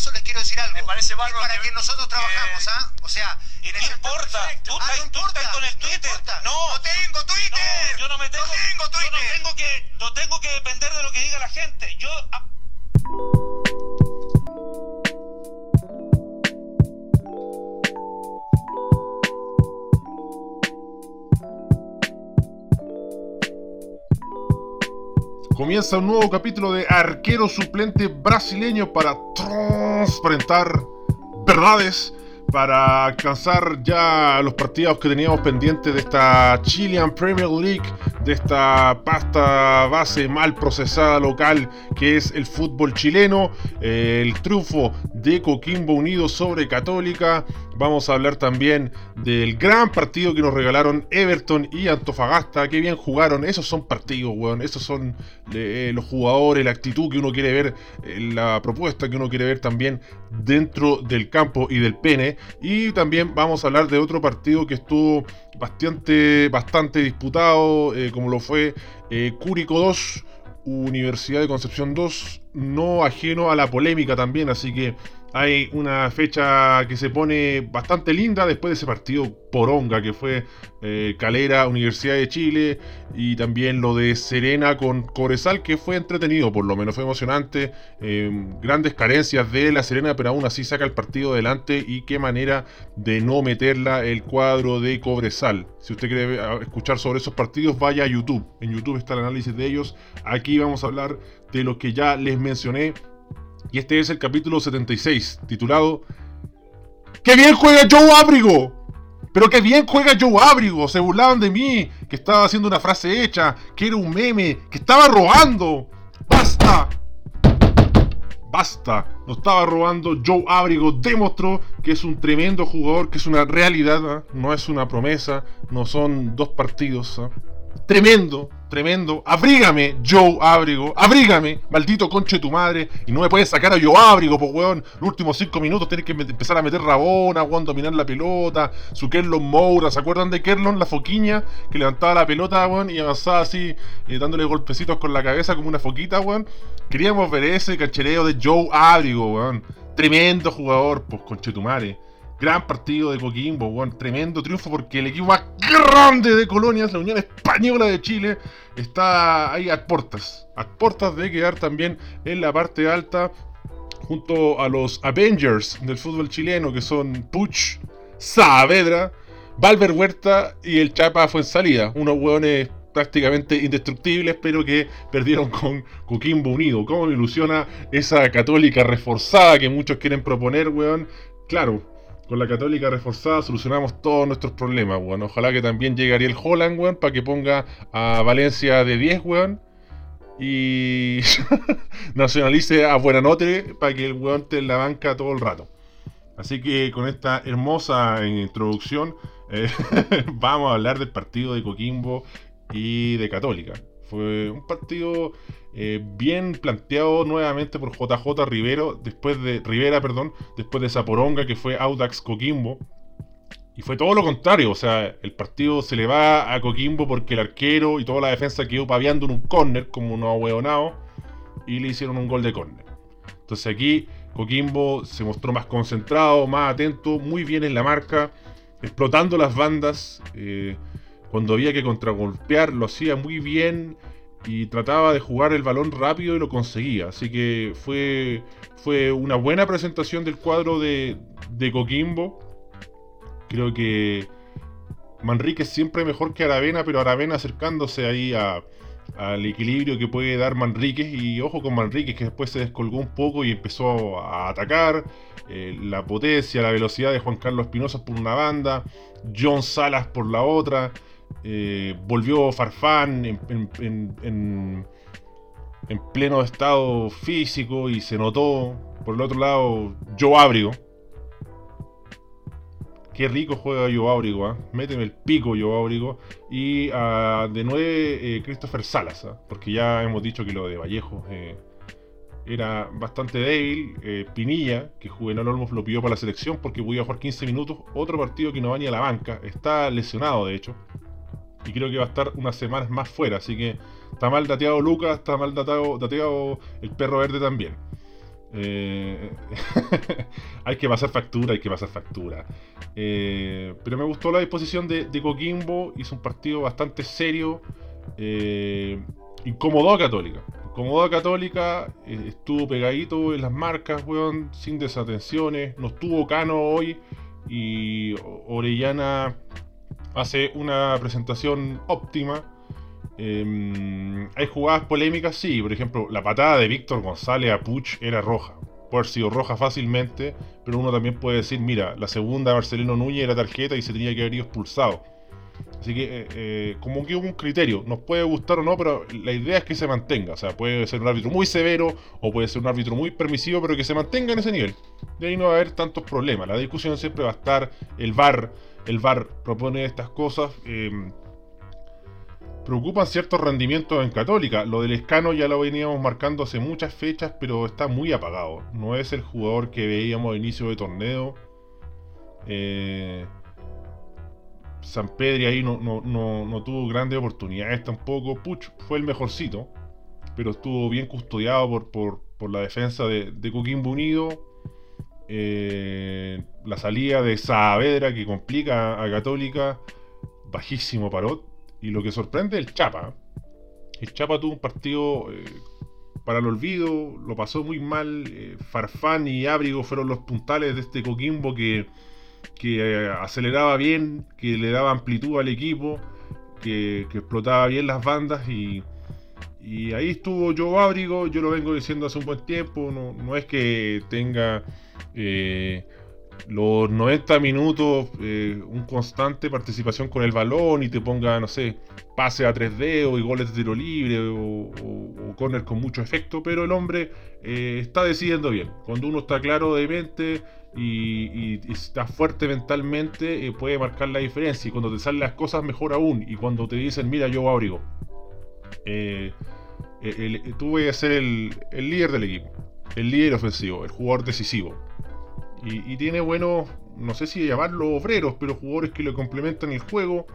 paso les quiero decir algo. Me parece Es bárbaro para que- que, nosotros trabajamos, ¿ah? O sea, en ¿Qué ese importa? Tú Ah, no tú importa, estás con el no Twitter. importa. No, No tengo Twitter. No, yo no me tengo, No tengo yo Twitter. no tengo que, no tengo que depender de lo que diga la gente. Yo ah, Comienza un nuevo capítulo de arquero suplente brasileño para transparentar verdades, para alcanzar ya los partidos que teníamos pendientes de esta Chilean Premier League, de esta pasta base mal procesada local que es el fútbol chileno, eh, el triunfo de Coquimbo Unido sobre Católica. Vamos a hablar también del gran partido que nos regalaron Everton y Antofagasta. Qué bien jugaron. Esos son partidos, weón. Esos son eh, los jugadores, la actitud que uno quiere ver, eh, la propuesta que uno quiere ver también dentro del campo y del pene. Y también vamos a hablar de otro partido que estuvo bastante, bastante disputado, eh, como lo fue eh, Cúrico 2. Universidad de Concepción 2, no ajeno a la polémica también, así que hay una fecha que se pone bastante linda después de ese partido poronga que fue eh, Calera, Universidad de Chile y también lo de Serena con Cobresal que fue entretenido, por lo menos fue emocionante, eh, grandes carencias de la Serena pero aún así saca el partido adelante y qué manera de no meterla el cuadro de Cobresal. Si usted quiere escuchar sobre esos partidos vaya a YouTube, en YouTube está el análisis de ellos, aquí vamos a hablar de lo que ya les mencioné y este es el capítulo 76, titulado ¡Qué bien juega Joe Abrigo! Pero qué bien juega Joe Abrigo. Se burlaban de mí, que estaba haciendo una frase hecha, que era un meme, que estaba robando. ¡Basta! Basta. No estaba robando. Joe Abrigo demostró que es un tremendo jugador, que es una realidad, ¿ah? no es una promesa, no son dos partidos. ¿ah? Tremendo, tremendo. Abrígame, Joe Abrigo. Abrígame, maldito conche tu madre. Y no me puedes sacar a Joe Abrigo, pues weón. Los últimos cinco minutos tienes que empezar a meter rabona, weón, dominar la pelota. Su Kerlon Moura. ¿Se acuerdan de Kerlon, la foquiña? Que levantaba la pelota, weón, y avanzaba así, eh, dándole golpecitos con la cabeza como una foquita, weón. Queríamos ver ese cachereo de Joe Abrigo, weón. Tremendo jugador, pues, conche tu madre. Gran partido de Coquimbo, weón. Tremendo triunfo porque el equipo más grande de Colonias, la Unión Española de Chile, está ahí a puertas. A de quedar también en la parte alta junto a los Avengers del fútbol chileno, que son Puch, Saavedra, Valver Huerta y el Chapa Fuensalida. Unos hueones prácticamente indestructibles, pero que perdieron con Coquimbo Unido. ¿Cómo me ilusiona esa católica reforzada que muchos quieren proponer, weón? Claro, con la católica reforzada solucionamos todos nuestros problemas, weón. Ojalá que también llegue Ariel Holland, weón, para que ponga a Valencia de 10, weón. Y nacionalice a Buenanote para que el weón esté en la banca todo el rato. Así que con esta hermosa introducción eh, vamos a hablar del partido de Coquimbo y de Católica. Fue un partido eh, bien planteado nuevamente por JJ Rivero, después de Rivera, perdón, después de esa poronga que fue Audax Coquimbo. Y fue todo lo contrario, o sea, el partido se le va a Coquimbo porque el arquero y toda la defensa quedó paviando en un córner como unos ahueonados y le hicieron un gol de córner. Entonces aquí Coquimbo se mostró más concentrado, más atento, muy bien en la marca, explotando las bandas. eh, cuando había que contragolpear lo hacía muy bien y trataba de jugar el balón rápido y lo conseguía. Así que fue, fue una buena presentación del cuadro de, de Coquimbo. Creo que Manrique es siempre mejor que Aravena, pero Aravena acercándose ahí al equilibrio que puede dar Manríquez. Y ojo con Manríquez, que después se descolgó un poco y empezó a atacar. Eh, la potencia, la velocidad de Juan Carlos Espinosa por una banda, John Salas por la otra. Eh, volvió Farfán en, en- en- en- en pleno estado físico y se notó. Por el otro lado, Joe Abrigo. Qué rico juega Joe Abrigo, ¿ah? Méteme el pico Joe Abrigo. Y ah, de 9, Christopher Salas, ¿ah? porque ya hemos dicho que lo de Vallejo eh, era bastante débil. Eh, Pinilla, que Juvenal Olmos lo pidió para la selección porque podía jugar 15 minutos. Otro partido que no va ni a la banca. Está lesionado, de hecho. Y creo que va a estar unas semanas más fuera. Así que está mal dateado Lucas, está mal dateado, el perro verde también. Eh, hay que pasar factura, hay que pasar factura. Eh, pero me gustó la disposición de, de Coquimbo, hizo un partido bastante serio. Eh, incomodó a Católica. Incomodó a Católica, eh, estuvo pegadito en las marcas, weón, sin desatenciones. No estuvo Cano hoy y Orellana hace una presentación óptima. Eh, hay jugadas polémicas, sí. Por ejemplo, la patada de Víctor González a Puch era roja. Puede haber sido roja fácilmente, pero uno también puede decir, mira, la segunda Marcelino Núñez era tarjeta y se tenía que haber ido expulsado. Así que, eh, eh, como que hubo un criterio, nos puede gustar o no, pero la idea es que se mantenga. O sea, puede ser un árbitro muy severo o puede ser un árbitro muy permisivo, pero que se mantenga en ese nivel. De ahí no va a haber tantos problemas. La discusión siempre va a estar el VAR. El VAR propone estas cosas. eh, preocupan ciertos rendimientos en Católica. Lo del Escano ya lo veníamos marcando hace muchas fechas, pero está muy apagado. No es el jugador que veíamos a inicio de torneo. Eh, San Pedri ahí no, no, no, no tuvo grandes oportunidades tampoco. Puch fue el mejorcito, pero estuvo bien custodiado por, por, por la defensa de, de Coquimbo Unido. Eh, la salida de Saavedra que complica a Católica, bajísimo parot. Y lo que sorprende es el Chapa. El Chapa tuvo un partido eh, para el olvido, lo pasó muy mal. eh, Farfán y Ábrigo fueron los puntales de este Coquimbo que, que aceleraba bien, que le daba amplitud al equipo, que, que explotaba bien las bandas y, y ahí estuvo Joe Ábrigo, yo lo vengo diciendo hace un buen tiempo, no, no es que tenga eh, los 90 minutos eh, un constante participación con el balón y te ponga, no sé, pase a 3D o goles de tiro libre o, o, o corner con mucho efecto, pero el hombre eh, está decidiendo bien. Cuando uno está claro de mente y, y- está fuerte mentalmente, puede marcar la diferencia. Y cuando te salen las cosas, mejor aún. Y cuando te dicen, mira, yo abrigo, eh, el- el- a ser el, líder del equipo, el líder ofensivo, el jugador decisivo. Y, tiene buenos, no sé si llamarlo obreros, pero jugadores que le complementan el juego.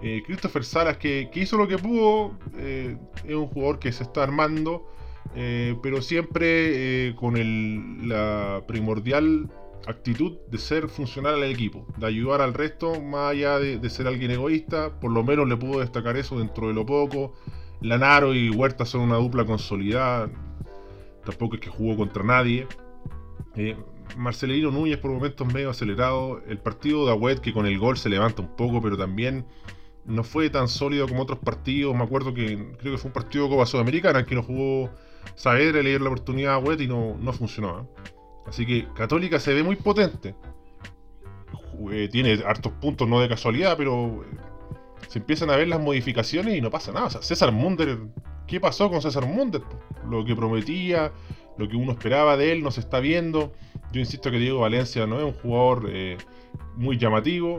Eh, Christopher Salas, que, hizo lo que pudo, eh, es un jugador que se está armando, eh, pero siempre eh, con la primordial actitud de ser funcional al equipo, de ayudar al resto, más allá de, de ser alguien egoísta, por lo menos le puedo destacar eso dentro de lo poco. Lanaro y Huerta son una dupla consolidada, tampoco es que jugó contra nadie. Eh, Marcelino Núñez por momentos medio acelerado. El partido de Agüet que con el gol se levanta un poco, pero también no fue tan sólido como otros partidos. Me acuerdo que creo que fue un partido de Copa Sudamericana en que no jugó Saavedra, le dieron la oportunidad a Agüet y no, no funcionó. ¿eh? Así que Católica se ve muy potente. Eh, tiene hartos puntos, no de casualidad, pero se empiezan a ver las modificaciones y no pasa nada. O sea, César Munder, ¿qué pasó con César Munder? Lo que prometía, lo que uno esperaba de él, no se está viendo. Yo insisto que Diego Valencia no es un jugador eh, muy llamativo.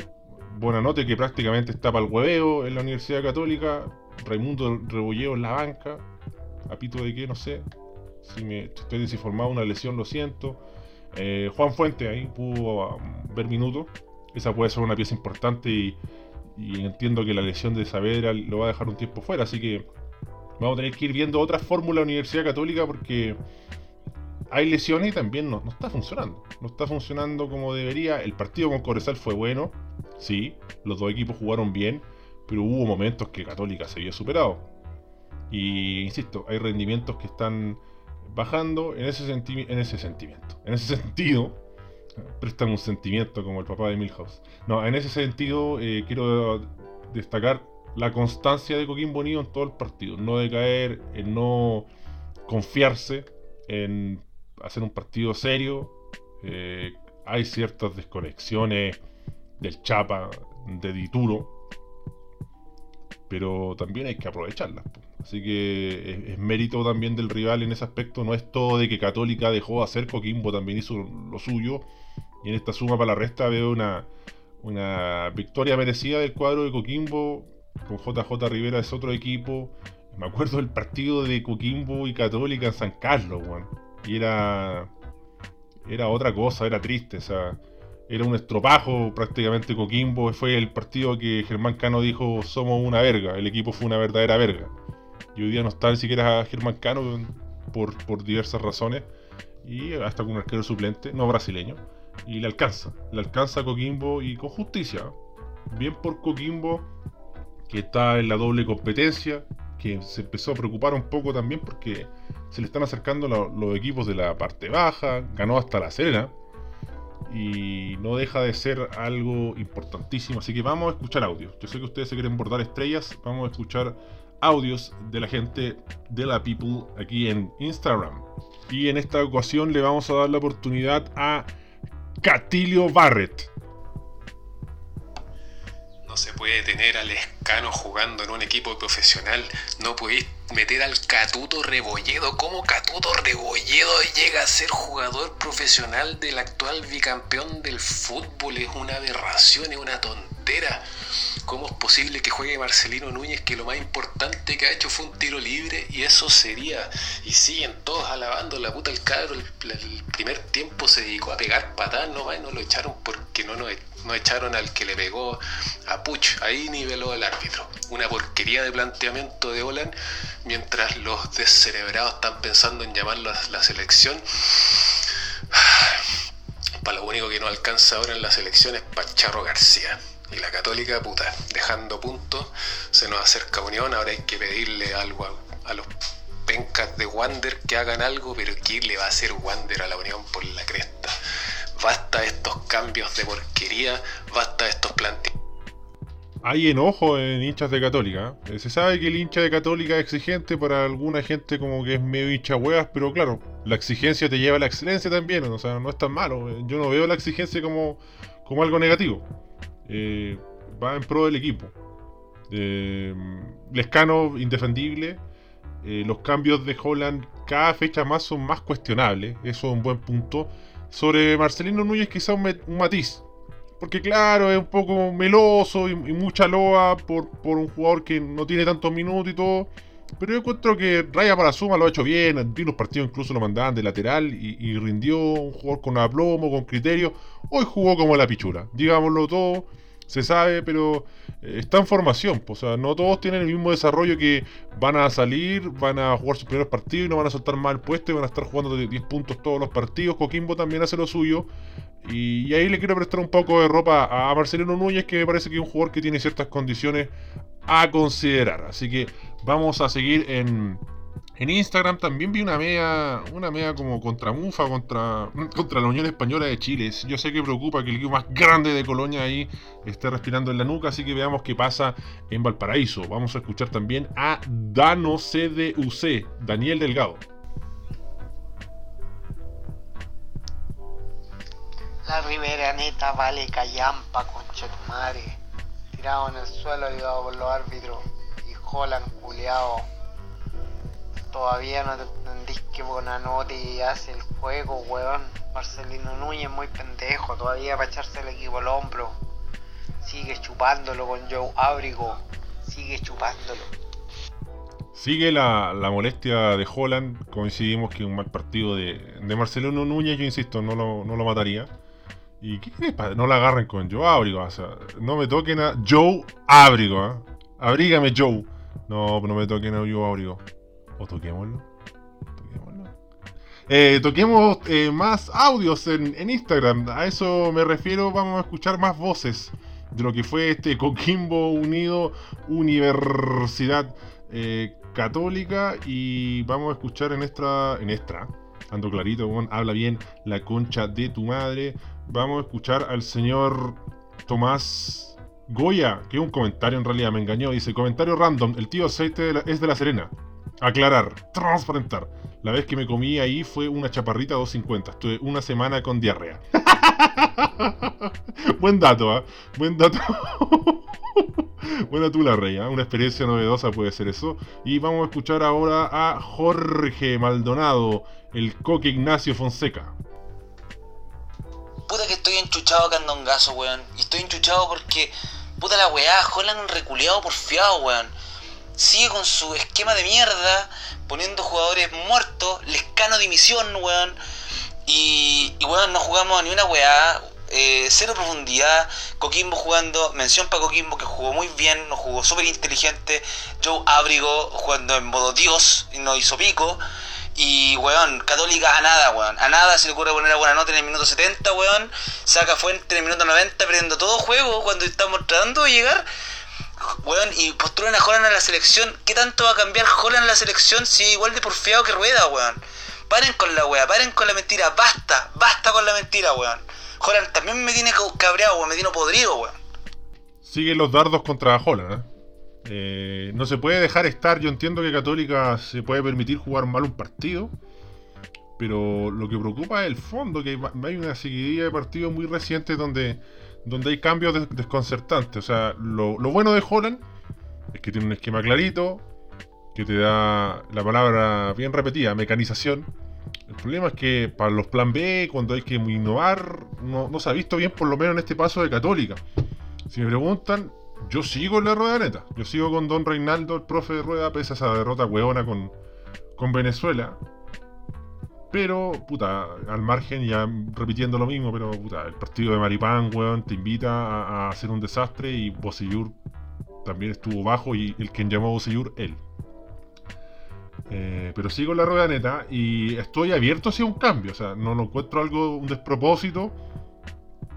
Buenanote que prácticamente está para el hueveo en la Universidad Católica. Raimundo Rebolleo en la banca. ¿A pito de qué? No sé. Si me estoy desinformado, una lesión, lo siento. Eh, Juan Fuente ahí pudo um, ver minutos. Esa puede ser una pieza importante y, y entiendo que la lesión de Saavedra lo va a dejar un tiempo fuera. Así que vamos a tener que ir viendo otra fórmula Universidad Católica porque hay lesiones y también no, no está funcionando. No está funcionando como debería. El partido con Corezal fue bueno, sí. Los dos equipos jugaron bien, pero hubo momentos que Católica se vio superado. Y insisto, hay rendimientos que están bajando en ese, en ese sentimiento. En ese sentido, prestan un sentimiento como el papá de Milhouse. No, en ese sentido eh, quiero destacar la constancia de Coquimbo Unido en todo el partido. No decaer, en no confiarse, en hacer un partido serio. Eh, hay ciertas desconexiones del Chapa, de Dituro, pero también hay que aprovecharlas. Así que es, mérito también del rival en ese aspecto. No es todo de que Católica dejó de hacer, Coquimbo también hizo lo suyo. Y en esta suma para la resta veo una, una victoria merecida del cuadro de Coquimbo. Con JJ Rivera es otro equipo. Me acuerdo del partido de Coquimbo y Católica en San Carlos. Y era. Era otra cosa, era triste. O sea, era un estropajo prácticamente Coquimbo. Fue el partido que Germán Cano dijo: Somos una verga. El equipo fue una verdadera verga. Y hoy día no está ni siquiera Germán Cano por, por diversas razones. y hasta con un arquero suplente, no brasileño, y le alcanza, le alcanza a Coquimbo y con justicia. Bien por Coquimbo, que está en la doble competencia, que se empezó a preocupar un poco también porque se le están acercando lo- los equipos de la parte baja, ganó hasta la Serena y no deja de ser algo importantísimo. Así que vamos a escuchar audios. Yo sé que ustedes se quieren bordar estrellas, vamos a escuchar audios de la gente de la People aquí en Instagram. Y en esta ocasión le vamos a dar la oportunidad a Catilio Barrett. No se puede tener al escano jugando en un equipo profesional. No podéis meter al Catuto Rebolledo. ¿Cómo Catuto Rebolledo llega a ser jugador profesional del actual bicampeón del fútbol? Es una aberración, es una ¿Cómo es posible que juegue Marcelino Núñez que lo más importante que ha hecho fue un tiro libre y eso sería? Y siguen todos alabando la puta el cabro. El, primer tiempo se dedicó a pegar patadas nomás y no lo echaron porque no, no, no echaron al que le pegó a Puch. Ahí niveló el árbitro. Una porquería de planteamiento de Olan mientras los descerebrados están pensando en llamarlo a la selección. Para lo único que no alcanza ahora en la selección es Pacharro García. Y la católica, puta, dejando puntos, se nos acerca Unión, ahora hay que pedirle algo a, los pencas de Wander que hagan algo, pero ¿qué le va a hacer Wander a la Unión por la cresta? Basta estos cambios de porquería, basta estos planteamientos. Hay enojo en hinchas de Católica. ¿eh? Se sabe que el hincha de Católica es exigente para alguna gente como que es medio hincha huevas, pero claro, la exigencia te lleva a la excelencia también, o sea, no es tan malo. Yo no veo la exigencia como, como algo negativo. Eh, va en pro del equipo. Eh, Lescano, indefendible. Eh, los cambios de Holland cada fecha más son más cuestionables. Eso es un buen punto. Sobre Marcelino Núñez quizá un, matiz. Porque claro, es un poco meloso y, mucha loa por, por, un jugador que no tiene tantos minutos y todo. Pero yo encuentro que Raya para Suma lo ha hecho bien. Vi los partidos incluso lo mandaban de lateral y, rindió un jugador con aplomo, con criterio. Hoy jugó como la pichula. Digámoslo todo. Se sabe, pero eh, está en formación. O sea, no todos tienen el mismo desarrollo que van a salir, van a jugar sus primeros partidos y no van a soltar mal puesto y van a estar jugando de 10 puntos todos los partidos. Coquimbo también hace lo suyo. Y, ahí le quiero prestar un poco de ropa a Marcelino Núñez, que me parece que es un jugador que tiene ciertas condiciones a considerar. Así que vamos a seguir en, en Instagram. También vi una media, una media como contra Mufa, contra, contra la Unión Española de Chile. Yo sé que preocupa que el equipo más grande de Colonia ahí esté respirando en la nuca, así que veamos qué pasa en Valparaíso. Vamos a escuchar también a Dano CDUC, Daniel Delgado. La Riveraneta vale callampa, madre. Tirado en el suelo, ayudado por los árbitros. Y Holland, culeado. Todavía no te entendís que Bonanotti hace el juego, weón. Marcelino Núñez muy pendejo, todavía para echarse el equipo al hombro. Sigue chupándolo con Joe Ábrigo. Sigue chupándolo. Sigue la, la, molestia de Holland. Coincidimos que un mal partido de, de Marcelino Núñez, yo insisto, no lo, no lo mataría. ¿Y qué crees? No la agarren con Joe Ábrigo. O sea, no me toquen a Joe Ábrigo. ¿eh? Abrígame, Joe. No, no me toquen a Joe Ábrigo. O toquémoslo. Toquémoslo. Eh, toquemos eh, más audios en, Instagram. A eso me refiero. Vamos a escuchar más voces de lo que fue este Coquimbo Unido Universidad eh, Católica. Y vamos a escuchar en esta. En esta. Ando clarito, bueno, habla bien la concha de tu madre. Vamos a escuchar al señor Tomás Goya, que un comentario en realidad, me engañó. Dice: comentario random. El tío aceite es de la Serena. Aclarar, transparentar. La vez que me comí ahí fue una chaparrita 250. Estuve una semana con diarrea. Buen dato, ¿eh? Buen dato. Buena tú la rey, ¿eh? Una experiencia novedosa puede ser eso. Y vamos a escuchar ahora a Jorge Maldonado, el coque Ignacio Fonseca. Puta que estoy enchuchado candongazo, weón. Y estoy enchuchado porque, puta la weá, Holland reculeado porfiado, weón sigue con su esquema de mierda, poniendo jugadores muertos, lescano dimisión, weón. Y, y weón, no jugamos ni una weá, eh, cero profundidad. Coquimbo jugando, mención para Coquimbo que jugó muy bien, nos jugó súper inteligente. Joe Abrigo jugando en modo Dios y nos hizo pico. Y, weón, Católica a nada, weón. A nada se le ocurre poner a buena nota en el minuto 70, weón. Saca Fuente en el minuto 90, perdiendo todo juego cuando estamos tratando de llegar. Weón, y postulan a Holland a la selección. ¿Qué tanto va a cambiar Holland a la selección si igual de porfiado que Rueda, weón? Paren con la weá, paren con la mentira. Basta, basta con la mentira, weón. Holland también me tiene cabreado, weón. Me tiene podrido, weón. Siguen los dardos contra Holland, ¿eh? Eh, no se puede dejar estar. Yo entiendo que Católica se puede permitir jugar mal un partido. Pero lo que preocupa es el fondo, que hay una seguidilla de partidos muy recientes donde, donde hay cambios des- desconcertantes. O sea, lo, lo bueno de Holland es que tiene un esquema clarito, que te da la palabra bien repetida, mecanización. El problema es que para los plan B, cuando hay que innovar, no, no se ha visto bien, por lo menos en este paso de Católica. Si me preguntan, yo sigo en la rueda neta. Yo sigo con Don Reinaldo, el profe de rueda, pese a esa derrota hueona con, con Venezuela. Pero, puta, al margen, ya repitiendo lo mismo, pero, puta, el partido de Maripán, weón, te invita a, hacer un desastre y Bosellur también estuvo bajo y el quien llamó a él. Eh, pero sigo la rueda neta y estoy abierto hacia un cambio. O sea, no encuentro algo, un despropósito.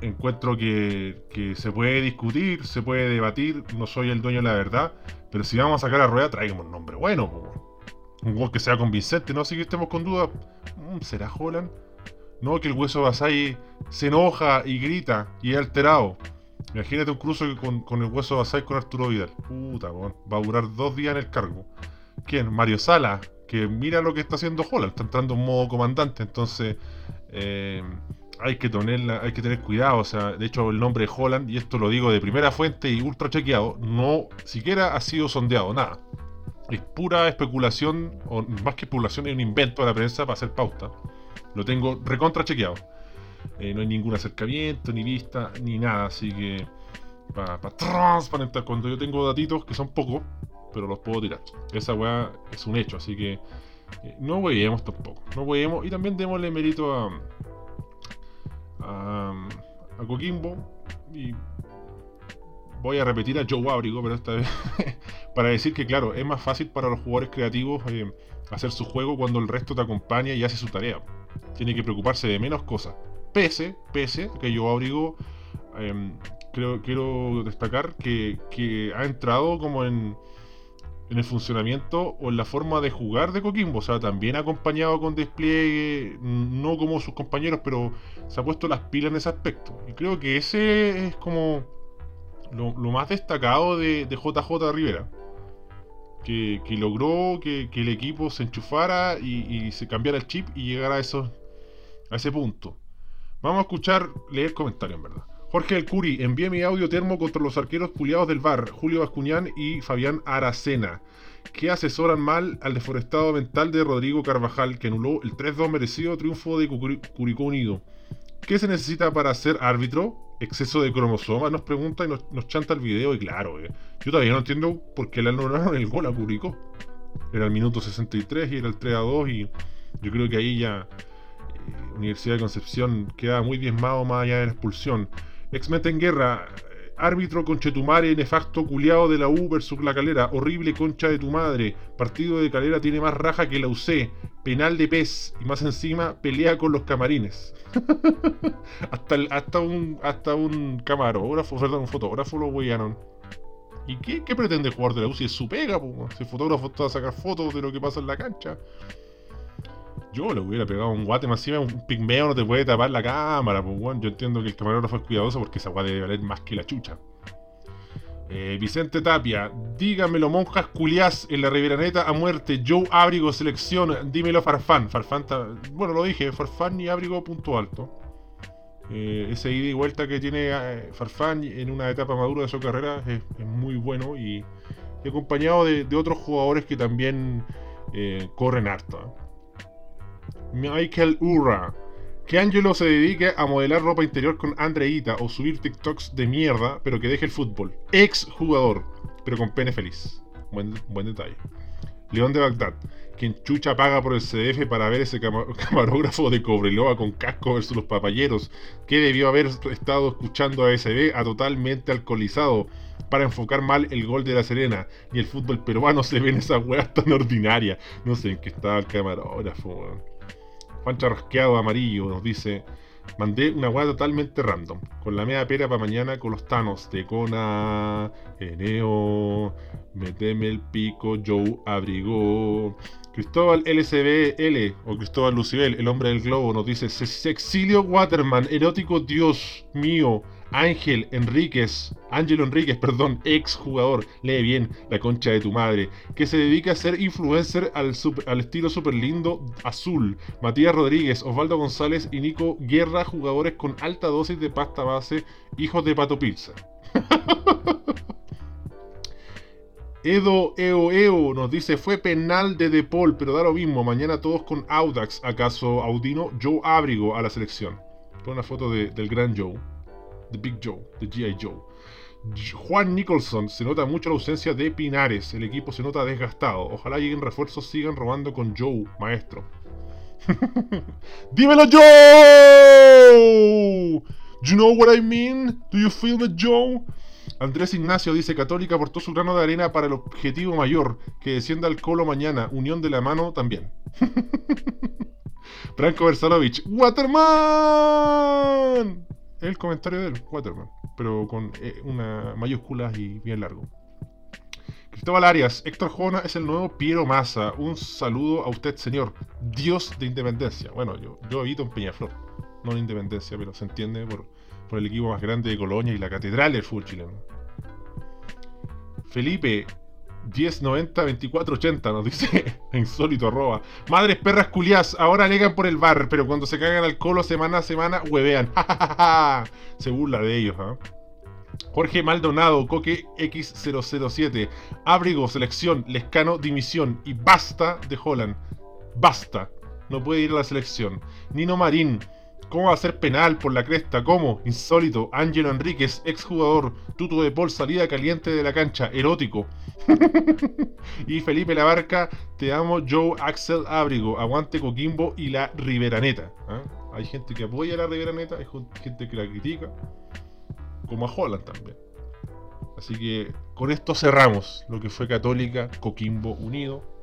Encuentro que, que se puede discutir, se puede debatir. No soy el dueño de la verdad. Pero si vamos a sacar a rueda, traigamos un nombre bueno. weón. Un gol que sea convincente, no así que estemos con dudas. Mm, ¿Será Holland? No, que el hueso Basay se enoja y grita y es alterado. Imagínate un cruce con, con el hueso Basay con Arturo Vidal. Puta, weón. Va a durar dos días en el cargo. ¿Quién? Mario Sala. Que mira lo que está haciendo Holland. Está entrando en modo comandante. Entonces, eh, hay, que tenerla, hay que tener cuidado. O sea, de hecho, el nombre de Holland, y esto lo digo de primera fuente y ultra chequeado, no siquiera ha sido sondeado. Nada. Es pura especulación, o más que especulación, es un invento de la prensa para hacer pauta. Lo tengo recontra chequeado. Eh, no hay ningún acercamiento, ni vista, ni nada. Así que, para transparentar, cuando yo tengo datitos, que son pocos, pero los puedo tirar. Esa weá es un hecho, así que eh, no hueveemos tampoco. No hueveemos y también démosle mérito a, a, a Coquimbo. Y voy a repetir a Joe Abrigo, pero esta vez para decir que, claro, es más fácil para los jugadores creativos eh, hacer su juego cuando el resto te acompaña y hace su tarea. Tiene que preocuparse de menos cosas. Pese, pese, que Joe Abrigo, eh, creo, quiero destacar que, ha entrado como en, en el funcionamiento o en la forma de jugar de Coquimbo. O sea, también acompañado con despliegue, no como sus compañeros, pero se ha puesto las pilas en ese aspecto. Y creo que ese es como lo, más destacado de, de JJ Rivera. Que, logró que, el equipo se enchufara y, se cambiara el chip y llegara a, esos, a ese punto. Vamos a escuchar, leer comentarios en verdad. Jorge El Curi, envíe mi audio termo contra los arqueros culiados del bar, Julio Bascuñán y Fabián Aracena, que asesoran mal al deforestado mental de Rodrigo Carvajal, que anuló el 3-2 merecido triunfo de Curicó Unido. ¿Qué se necesita para ser árbitro? Exceso de cromosomas, nos pregunta y nos, chanta el video. Y claro, eh, yo todavía no entiendo por qué le anularon el gol a Curicó. Era el minuto 63 y era el 3 a 2 y yo creo que ahí ya eh, Universidad de Concepción queda muy diezmado más allá de la expulsión. Exmente en guerra, árbitro conchetumare, nefasto culiado de la U versus la calera, horrible concha de tu madre, partido de calera tiene más raja que la UC, penal de pez y más encima pelea con los camarines. hasta, hasta un hasta un camarógrafo, perdón, un fotógrafo lo huellaron. ¿Y qué, qué pretende el jugador de la U es su pega? po? El fotógrafo está a sacar fotos de lo que pasa en la cancha. Yo le hubiera pegado un guate más encima, un pigmeo no te puede tapar la cámara, pues bueno, yo entiendo que el camarógrafo es cuidadoso porque esa guate debe valer más que la chucha. Eh, Vicente Tapia, dígamelo monjas culiás en la Riveraneta a muerte, Joe Ábrigo selección, dímelo Farfán, Farfán, está- bueno lo dije, Farfán y Ábrigo punto alto. Eh, ese ida y vuelta que tiene eh, Farfán en una etapa madura de su carrera es, es muy bueno y, y acompañado de, de otros jugadores que también eh, corren harto. Michael Urra. Que Angelo se dedique a modelar ropa interior con Andreita o subir TikToks de mierda, pero que deje el fútbol. Ex jugador, pero con pene feliz. Buen, buen detalle. León de Bagdad. quien chucha paga por el CDF para ver ese cama- camarógrafo de Cobreloa con casco versus los papayeros, que debió haber estado escuchando a SB a totalmente alcoholizado para enfocar mal el gol de la Serena. Y el fútbol peruano se ve en esas weas tan ordinarias. No sé en qué estaba el camarógrafo, weón. Juan Charrasqueado Amarillo nos dice: Mandé una weá totalmente random. Con la media pera para mañana con los Thanos de Kona, Eneo, Meteme el pico, Joe abrigó. Cristóbal LCBL o Cristóbal Lucibel, el hombre del globo, nos dice: "Se- Cecilio Waterman, erótico Dios mío, Ángel Enríquez, Ángelo Enríquez, perdón, ex jugador, lee bien la concha de tu madre, que se dedica a ser influencer al, super- estilo super lindo azul. Matías Rodríguez, Osvaldo González y Nico Guerra, jugadores con alta dosis de pasta base, hijos de Pato Pilsen. Edo Eo Eo nos dice fue penal de De Paul, pero da lo mismo. Mañana todos con Audax. ¿Acaso Audino? Joe Abrigo a la selección. Pon una foto de- del gran Joe. The Big Joe, de G.I. Joe. Juan Nicholson, se nota mucho la ausencia de Pinares. El equipo se nota desgastado. Ojalá lleguen refuerzos, sigan robando con Joe, maestro. ¡Dímelo, Joe! You know what I mean? Do you feel me, Joe? Andrés Ignacio dice: Católica aportó su grano de arena para el objetivo mayor, que descienda al colo mañana. Unión de la mano también. Franco Versalovich, ¡Waterman! El comentario de él, Waterman, pero con eh, una mayúscula y bien largo. Cristóbal Arias, Héctor Jona es el nuevo Piero Massa. Un saludo a usted, señor. Dios de Independencia. Bueno, yo, yo habito en Peñaflor, no en Independencia, pero se entiende por, por el equipo más grande de Colonia y la catedral del fútbol chileno. Felipe, 1090-2480 nos dice insólito arroba. Madres perras culiás, ahora alegan por el bar, pero cuando se cagan al colo semana a semana, huevean. se burla de ellos, ¿ah? Jorge Maldonado, Coque X007, Abrigo, Selección, Lescano, Dimisión y Basta de Holland. Basta. No puede ir a la selección. Nino Marín, ¿cómo va a ser penal por la cresta? ¿Cómo? Insólito. Ángelo Enríquez, exjugador. Tuto de Paul, salida caliente de la cancha. Erótico. y Felipe Labarca, te amo Joe Axel Abrigo, aguante Coquimbo y la Riveraneta. ¿ah? Hay gente que apoya a la Riveraneta, hay gente que la critica, como a Holland también. Así que con esto cerramos lo que fue Católica Coquimbo Unido.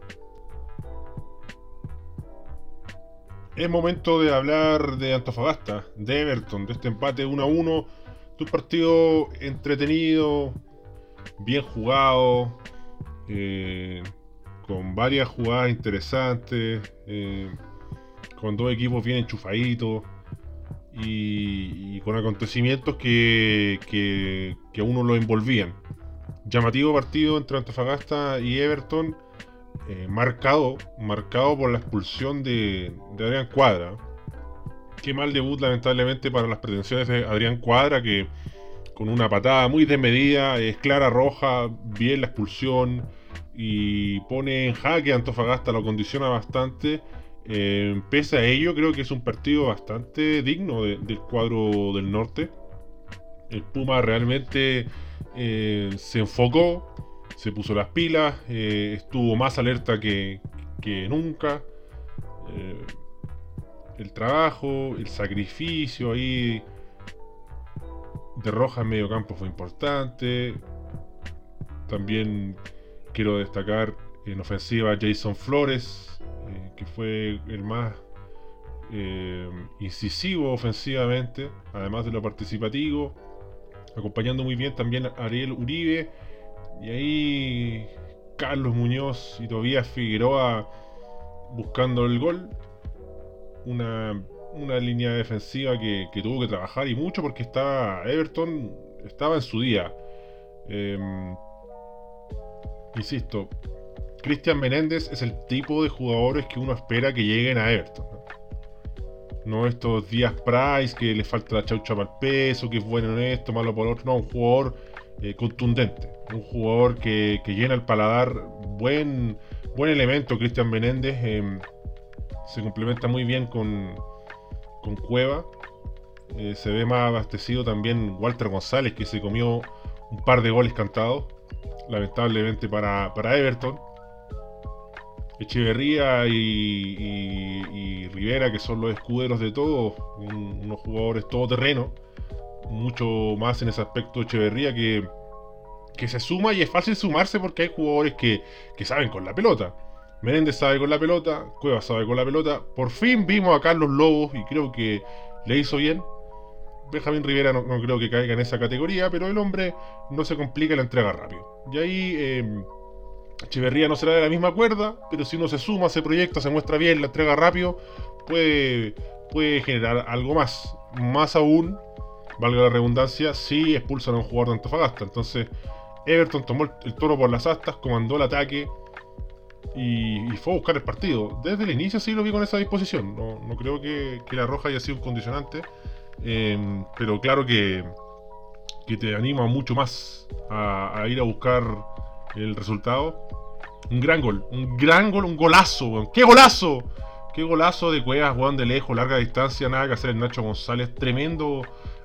Es momento de hablar de Antofagasta, de Everton, de este empate 1 a 1. De un partido entretenido, bien jugado, eh, con varias jugadas interesantes, eh, con dos equipos bien enchufaditos y, y con acontecimientos que, que, que a uno lo envolvían. Llamativo partido entre Antofagasta y Everton, eh, marcado, marcado por la expulsión de, Adrián Cuadra. Qué mal debut lamentablemente para las pretensiones de Adrián Cuadra que con una patada muy desmedida, es clara roja, bien la expulsión y pone en jaque a Antofagasta, lo condiciona bastante. Eh, pese a ello, creo que es un partido bastante digno de- del cuadro del norte. El Puma realmente eh, se enfocó, se puso las pilas, eh, estuvo más alerta que, que nunca. Eh, el trabajo, el sacrificio ahí de Roja en medio campo fue importante. También quiero destacar en ofensiva Jason Flores, eh, que fue el más incisivo ofensivamente, además de lo participativo. Acompañando muy bien también a Ariel Uribe. Y ahí Carlos Muñoz y Tobías Figueroa buscando el gol. Una, una línea defensiva que, que tuvo que trabajar y mucho porque estaba Everton estaba en su día. Em, insisto, Cristian Menéndez es el tipo de jugadores que uno espera que lleguen a Everton. ¿no? Estos días Price que le falta la chaucha para el peso, que es bueno en esto, malo por otro. No, un jugador eh, contundente. Un jugador que, llena el paladar. Buen, buen elemento, Cristian Menéndez. em, se complementa muy bien con, con Cueva. Eh, se ve más abastecido también Walter González, que se comió un par de goles cantados. Lamentablemente para, para Everton. Echeverría y, Rivera, que son los escuderos de todos, un- unos jugadores todoterreno, mucho más en ese aspecto Echeverría que, que se suma y es fácil sumarse porque hay jugadores que, que saben con la pelota. Menéndez sabe con la pelota, Cuevas sabe con la pelota. Por fin vimos a Carlos Lobos y creo que le hizo bien. Benjamín Rivera no, no creo que caiga en esa categoría, pero el hombre no se complica la entrega rápido. Y ahí eh, Echeverría no será de la misma cuerda, pero si uno se suma, se proyecta, se muestra bien, la entrega rápido, puede, puede generar algo más. Más aún, valga la redundancia, si expulsan a un jugador de Antofagasta. Entonces, Everton tomó el, toro por las astas, comandó el ataque y, fue a buscar el partido. Desde el inicio sí lo vi con esa disposición. No, no creo que, que la roja haya sido un condicionante. eh, pero claro que, que te anima mucho más a, a ir a buscar el resultado. Un gran gol, un gran gol, un golazo, weón. ¡Qué golazo! ¡Qué golazo de Cuevas, weón, de lejos, larga distancia! Nada que hacer el Nacho González. Tremendo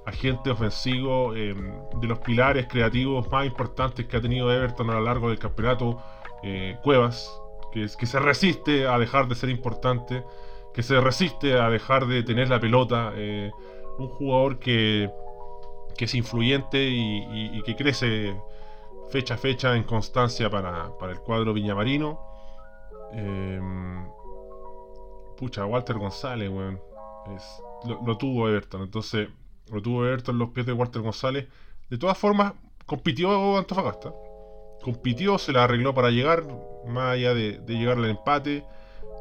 agente ofensivo, eh, de los pilares creativos más importantes que ha tenido Everton a lo largo del campeonato. eh, Cuevas, que, se resiste a dejar de ser importante, que se resiste a dejar de tener la pelota. eh, un jugador que, que es influyente y, y- que crece fecha a fecha en constancia para, para el cuadro viñamarino. Eh, pucha, Walter González, weón. Es- lo, lo tuvo Everton, entonces lo tuvo Everton en los pies de Walter González. De todas formas, compitió Antofagasta. Compitió, se la arregló para llegar, más allá de, de llegar al empate.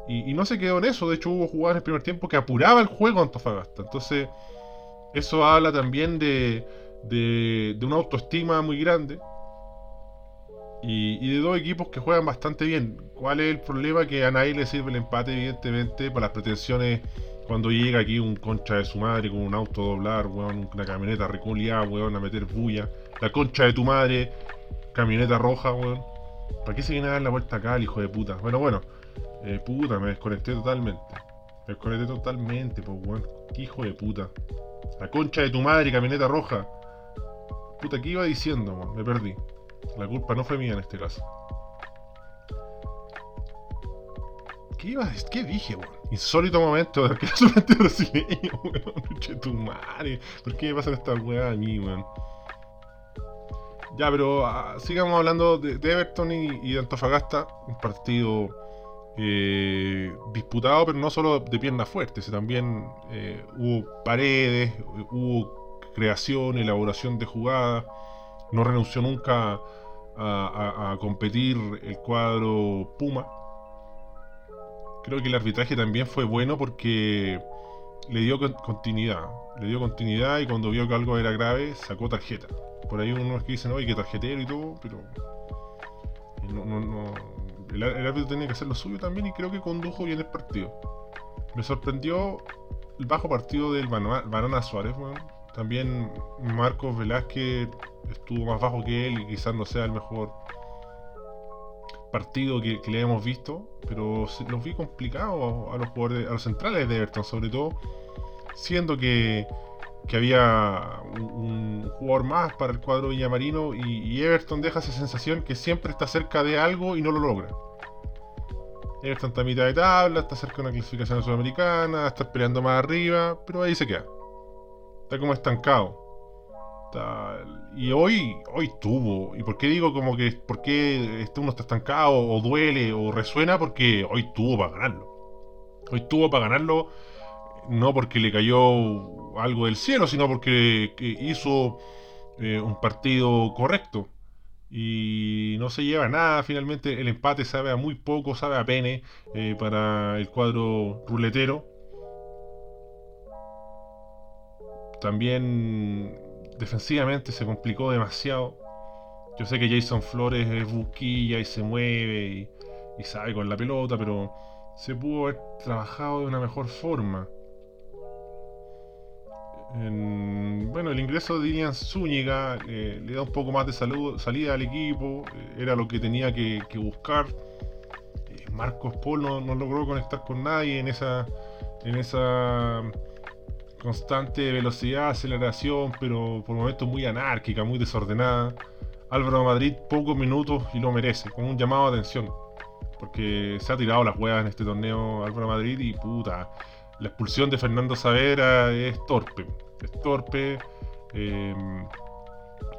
Y, y no se quedó en eso. De hecho, hubo jugadas en el primer tiempo que apuraba el juego Antofagasta. Entonces, eso habla también de, de, de una autoestima muy grande. Y, y de dos equipos que juegan bastante bien. ¿Cuál es el problema? Que a nadie le sirve el empate, evidentemente, para las pretensiones cuando llega aquí un concha de su madre con un auto doblar, weón, una camioneta reculiada, weón, a meter bulla. La concha de tu madre, camioneta roja, weón. ¿Para qué se viene a dar la vuelta acá, el hijo de puta? Bueno, bueno. Eh, puta, me desconecté totalmente. Me desconecté totalmente, pues, weón. Qué hijo de puta. La concha de tu madre, camioneta roja. Puta, ¿qué iba diciendo, weón? Me perdí. La culpa no fue mía en este caso. ¿Qué iba? ¿Qué dije, weón? Insólito momento de que brasileño, weón. Tu madre. ¿Por qué me pasan estas weas a mí, weón? Ya, pero ah, sigamos hablando de, Everton y, de Antofagasta. Un partido eh, disputado, pero no solo de piernas fuertes, también eh, hubo paredes, hubo creación, elaboración de jugadas. No renunció nunca a competir el cuadro Puma. Creo que el arbitraje también fue bueno porque le dio con- continuidad. Le dio continuidad y cuando vio que algo era grave, sacó tarjeta. Por ahí unos que dicen, oye, que tarjetero y todo, pero. no- no- no- el, árbitro tenía que hacer lo suyo también y creo que condujo bien el partido. Me sorprendió el bajo partido del Banana Suárez, weón. También Marcos Velázquez estuvo más bajo que él y quizás no sea el mejor partido que, le hemos visto, pero los vi complicados a los jugadores, a los centrales de Everton, sobre todo, siendo que, que había un, un jugador más para el cuadro villamarino y, y Everton deja esa sensación que siempre está cerca de algo y no lo logra. Everton está a mitad de tabla, está cerca de una clasificación sudamericana, está peleando más arriba, pero ahí se queda. Está como estancado. Está- Y hoy, hoy tuvo. ¿Y por qué digo como que por qué este uno está estancado o duele o resuena? Porque hoy tuvo para ganarlo. Hoy tuvo para ganarlo no porque le cayó algo del cielo, sino porque que hizo eh, un partido correcto. Y no se lleva nada, finalmente el empate sabe a muy poco, sabe a pene eh, para el cuadro ruletero. También defensivamente se complicó demasiado. Yo sé que Jason Flores es busquilla y se mueve y, y sabe con la pelota, pero se pudo haber trabajado de una mejor forma. En- bueno, el ingreso de Ilian Zúñiga eh, le da un poco más de salud- salida al equipo, eh, era lo que tenía que, que buscar. Eh, Marcos Paul no, no logró conectar con nadie en esa, en esa constante velocidad, aceleración, pero por momentos muy anárquica, muy desordenada. Álvaro Madrid, pocos minutos y lo merece, con un llamado de atención. porque se ha tirado las huevas en este torneo Álvaro Madrid y puta, la expulsión de Fernando Savera es torpe, es torpe. eh,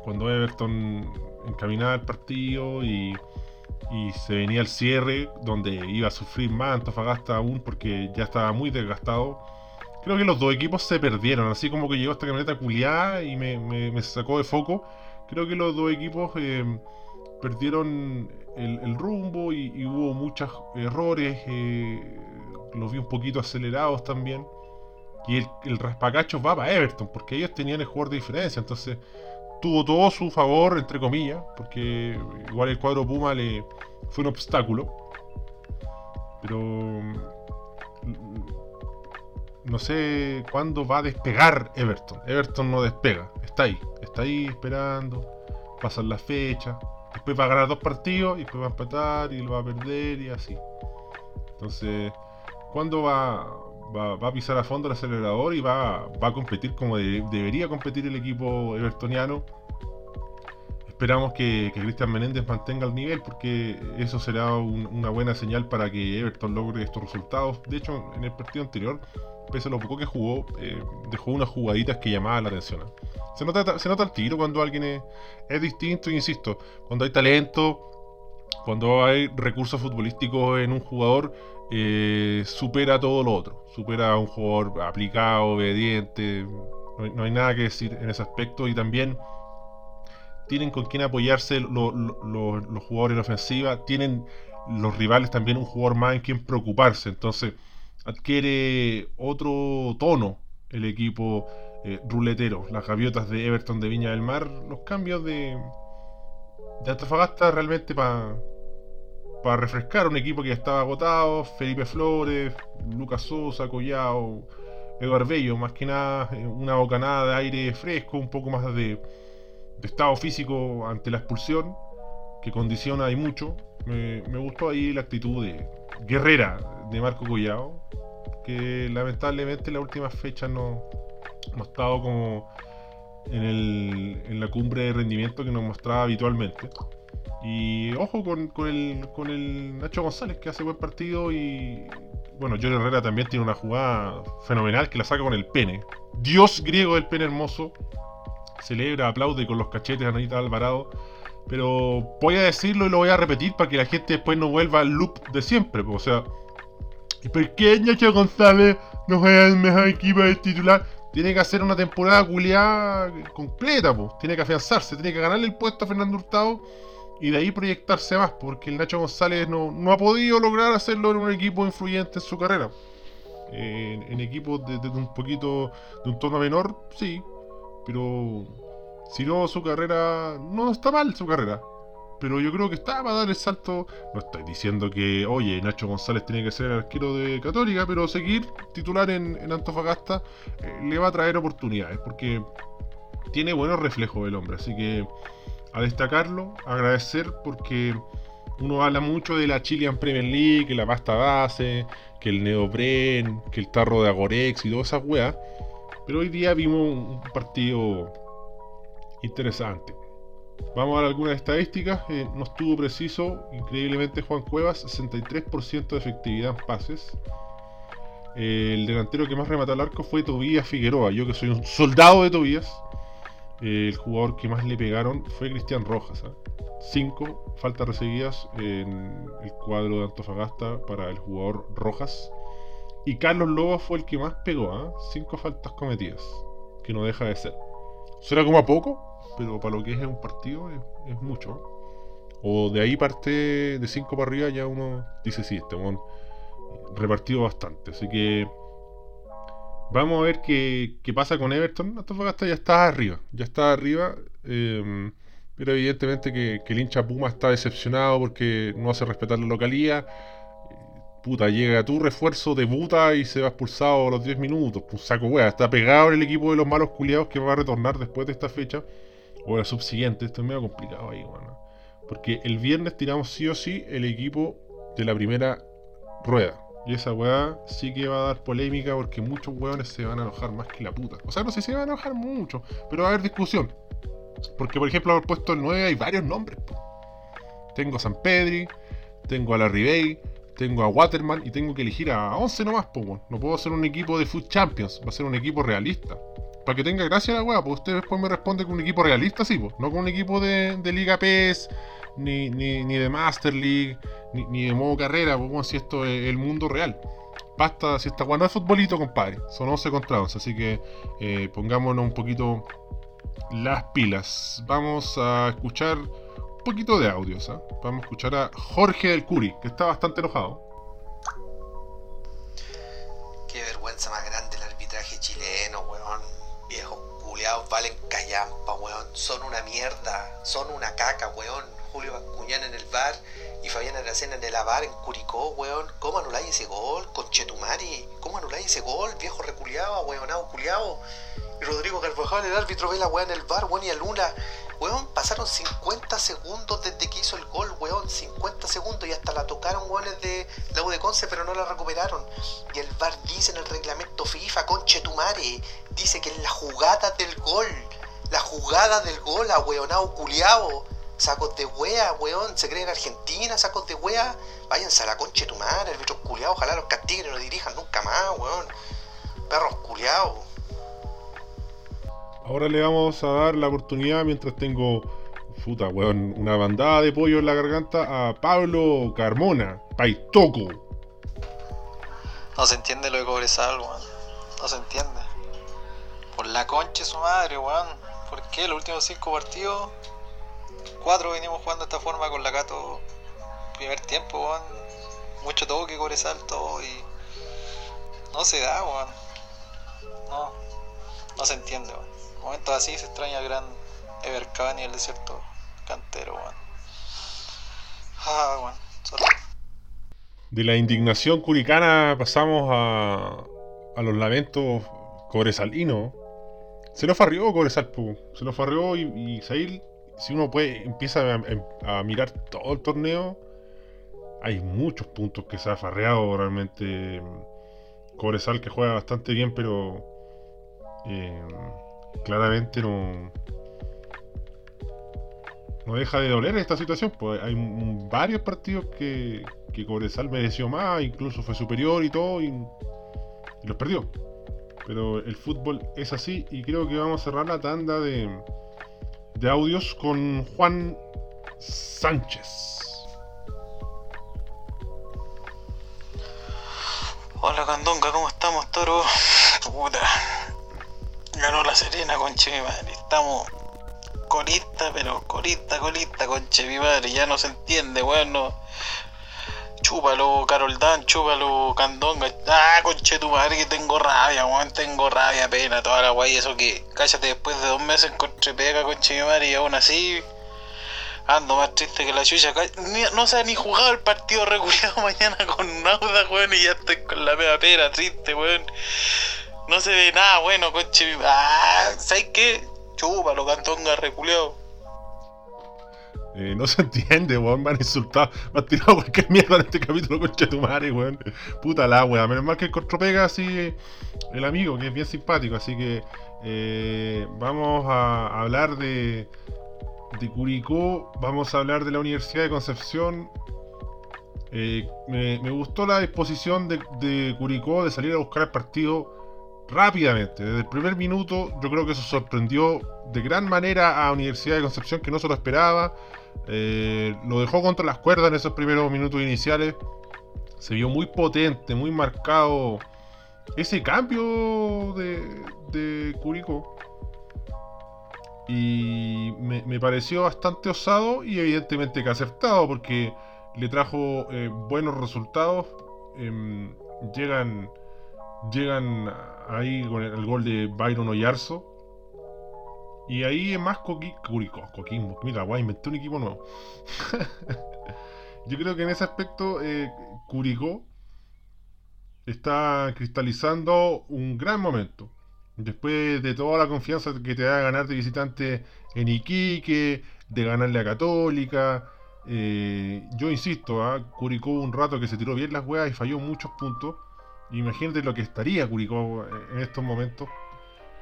cuando Everton encaminaba el partido y, y se venía el cierre, donde iba a sufrir más Antofagasta aún porque ya estaba muy desgastado. Creo que los dos equipos se perdieron, así como que llegó esta camioneta culiada y me, me- sacó de foco. Creo que los dos equipos eh, perdieron el, rumbo y, hubo muchos errores. eh, los vi un poquito acelerados también. Y el, el raspacacho va para Everton, porque ellos tenían el jugador de diferencia. Entonces tuvo todo su favor, entre comillas, porque igual el cuadro Puma le fue un obstáculo. Pero no sé cuándo va a despegar Everton. Everton no despega, está ahí, está ahí esperando, pasan las fechas, después va a ganar dos partidos y después va a empatar y lo va a perder y así. Entonces, ¿cuándo va, a pisar a fondo el acelerador y va, a competir como de- debería competir el equipo evertoniano? Esperamos que, Cristian Menéndez mantenga el nivel porque eso será un- una buena señal para que Everton logre estos resultados. De hecho, en el partido anterior, pese a lo poco que jugó, eh, dejó unas jugaditas que llamaban la atención. ¿eh? Se nota, el tiro cuando alguien es, es distinto, insisto, cuando hay talento, cuando hay recursos futbolísticos en un jugador, eh, supera todo lo otro. Supera a un jugador aplicado, obediente. No hay, nada que decir en ese aspecto. Y también tienen con quien apoyarse lo- lo- lo- los jugadores en ofensiva. Tienen los rivales también un jugador más en quien preocuparse. Entonces adquiere otro tono el equipo eh, ruletero. Las gaviotas de Everton de Viña del Mar. Los cambios de, de Antofagasta realmente para para refrescar un equipo que ya estaba agotado, Felipe Flores, Lucas Sosa, Collao, Eduardo Bello, más que nada eh, una bocanada de aire fresco, un poco más de, de estado físico ante la expulsión, que condiciona y mucho. Me, me gustó ahí la actitud de guerrera de Marco Collao, que lamentablemente en las últimas fechas no, ha estado como en, el- en la cumbre de rendimiento que nos mostraba habitualmente. Y ojo con, con el, con el Nacho González que hace buen partido y bueno, Johnny Herrera también tiene una jugada fenomenal que la saca con el pene. Dios griego del pene hermoso. Celebra, aplaude con los cachetes a Anita Alvarado. Pero voy a decirlo y lo voy a repetir para que la gente después no vuelva al loop de siempre. O sea, ¿y por qué Nacho González no juega el mejor equipo del titular? Tiene que hacer una temporada culiada completa, pues. Tiene que afianzarse, tiene que ganarle el puesto a Fernando Hurtado y de ahí proyectarse más, porque el Nacho González no, no ha podido lograr hacerlo en un equipo influyente en su carrera. En, en equipos de, de un poquito de un tono menor, sí, pero si no, su carrera no está mal, su carrera. Pero yo creo que está para dar el salto. No estoy diciendo que, oye, Nacho González tiene que ser el arquero de Católica, pero seguir titular en, Antofagasta eh, le va a traer oportunidades, porque tiene buenos reflejos el hombre. Así que a destacarlo, agradecer porque uno habla mucho de la Chilean Premier League, que la pasta base, que el neopren, que el tarro de Agorex y todas esas weas. Pero hoy día vimos un partido interesante. Vamos a ver algunas estadísticas. Eh, no estuvo preciso, increíblemente Juan Cuevas, 63% de efectividad en pases. Eh, el delantero que más remató al arco fue Tobías Figueroa. Yo que soy un soldado de Tobías. Eh, el jugador que más le pegaron fue Cristian Rojas. ¿ah? Cinco faltas recibidas en el cuadro de Antofagasta para el jugador Rojas. Y Carlos Loba fue el que más pegó. ¿ah? Cinco faltas cometidas. Que no deja de ser. Suena como a poco, pero para lo que es un partido es, mucho. O de ahí parte de 5 para arriba ya uno dice sí, este weón, eh, repartido bastante. Así que vamos a ver qué, qué pasa con Everton. Antofagasta ya está arriba, ya está arriba. eh, pero evidentemente que, que el hincha Puma está decepcionado porque no hace respetar la localía. Eh, Puta, llega tu refuerzo, debuta y se va expulsado a los 10 minutos. Pues saco wea, está pegado en el equipo de los malos culiados que va a retornar después de esta fecha. O la subsiguiente, esto es medio complicado ahí, bueno. Porque el viernes tiramos sí o sí el equipo de la primera rueda. Y esa weá sí que va a dar polémica porque muchos weones se van a enojar más que la puta. O sea, no sé si se van a enojar mucho, pero va a haber discusión. Porque, por ejemplo, al puesto el 9 hay varios nombres. po. Tengo San Pedri, tengo a la Ribey, tengo a Waterman y tengo que elegir a 11 nomás, weón. No puedo hacer un equipo de Food Champions, va a ser un equipo realista. Para que tenga gracia la weá, pues usted después me responde con un equipo realista, sí, pues. No con un equipo de, Liga PES, ni, de Master League, ni, de modo carrera, pues, weón, si esto es el mundo real. Basta, si esta weá no es futbolito, compadre. Son 11 contra 11, así que eh, pongámonos un poquito las pilas. Vamos a escuchar un poquito de audios. ¿ah? Vamos a escuchar a Jorge del Curi, que está bastante enojado. Qué vergüenza más Son una mierda, son una caca, weón. Julio Bascuñán en el bar y Fabián Aracena en el bar en Curicó, weón. ¿Cómo anuláis ese gol? Conchetumari. ¿Cómo anuláis ese gol? Viejo reculiado, weonado culiado. Y Rodrigo Carvajal, el árbitro, ve la weá en el bar, weón, y a Luna. Weón, pasaron 50 segundos desde que hizo el gol, weón. 50 segundos y hasta la tocaron, weones de la U de Conce, pero no la recuperaron. Y el bar dice en el reglamento FIFA, conchetumare, dice que en la jugada del gol, la jugada del gol, a weonado culiao. Sacos de wea, weón, se creen en Argentina, sacos de wea. Váyanse a la concha de tu madre, árbitros culiados, ojalá los castiguen y no dirijan nunca más, weón. Perros culiados. Ahora le vamos a dar la oportunidad mientras tengo, puta, weón, una bandada de pollo en la garganta a Pablo Carmona, Paitoco. No se entiende lo de Cobresal, weón. No se entiende. Por la concha de su madre, weón. ¿Por qué los últimos cinco partidos? Cuatro venimos jugando de esta forma con la Cato. Primer tiempo, weón. Mucho toque, Cobresal, todo y. No se da, weón. No. No se entiende, weón. En momentos así se extraña el gran Evercán y el desierto cantero, weón. Ah, weón. De la indignación curicana pasamos a, a los lamentos cobresalinos. Se lo farrió Cobresal, se lo farrió y, y si uno puede, empieza a, a mirar todo el torneo, hay muchos puntos que se ha farreado realmente Cobresal que juega bastante bien, pero eh, claramente no no deja de doler esta situación. Pues hay varios partidos que, que Cobresal mereció más, incluso fue superior y todo, y los perdió. Pero el fútbol es así y creo que vamos a cerrar la tanda de, de audios con Juan Sánchez. Hola Candonga, ¿cómo estamos, toro? Puta. Ganó la Serena, conche mi madre. Estamos colista, pero colista, colista, conche mi madre. Ya no se entiende, weón. Chúpalo, Carol Dan, chúpalo, Candonga. Ah, conche tu madre, que tengo rabia, weón. Tengo rabia, pena, toda la guay. Eso que, cállate, después de dos meses encontré pega, conche mi madre, y aún así. Ando más triste que la chucha. Ni- no ha ni jugado el partido reculeado mañana con Nauda, weón, y ya estoy con la pega pera, triste, weón. No se ve nada bueno, conche. mi- Ah, ¿sabes qué? Chúpalo, cantonga reculeado. Eh, no se entiende, weón. Me han insultado, me han tirado cualquier mierda en este capítulo, concha tu madre, weón. Puta la wea. Menos mal que encontró pega así el amigo, que es bien simpático. Así que eh, vamos a hablar de, de Curicó. Vamos a hablar de la Universidad de Concepción. Eh, me, gustó la disposición de Curicó de salir a buscar el partido rápidamente. Desde el primer minuto, yo creo que eso sorprendió de gran manera a Universidad de Concepción, que no se lo esperaba. Eh, lo dejó contra las cuerdas en esos primeros minutos iniciales. Se vio muy potente, muy marcado ese cambio de, de Curicó. Y me, pareció bastante osado y evidentemente que acertado porque le trajo eh, buenos resultados. Em, llegan, llegan ahí con el, gol de Byron Oyarzo. Y ahí es más Coqui, Curicó, Coquimbo. Mira, guay, inventé un equipo nuevo. Yo creo que en ese aspecto eh, Curicó está cristalizando un gran momento. Después de toda la confianza que te da ganar de visitante en Iquique, de ganarle a Católica. eh, yo insisto, ¿ah? Curicó un rato que se tiró bien las weas y falló muchos puntos. Imagínate lo que estaría Curicó en estos momentos.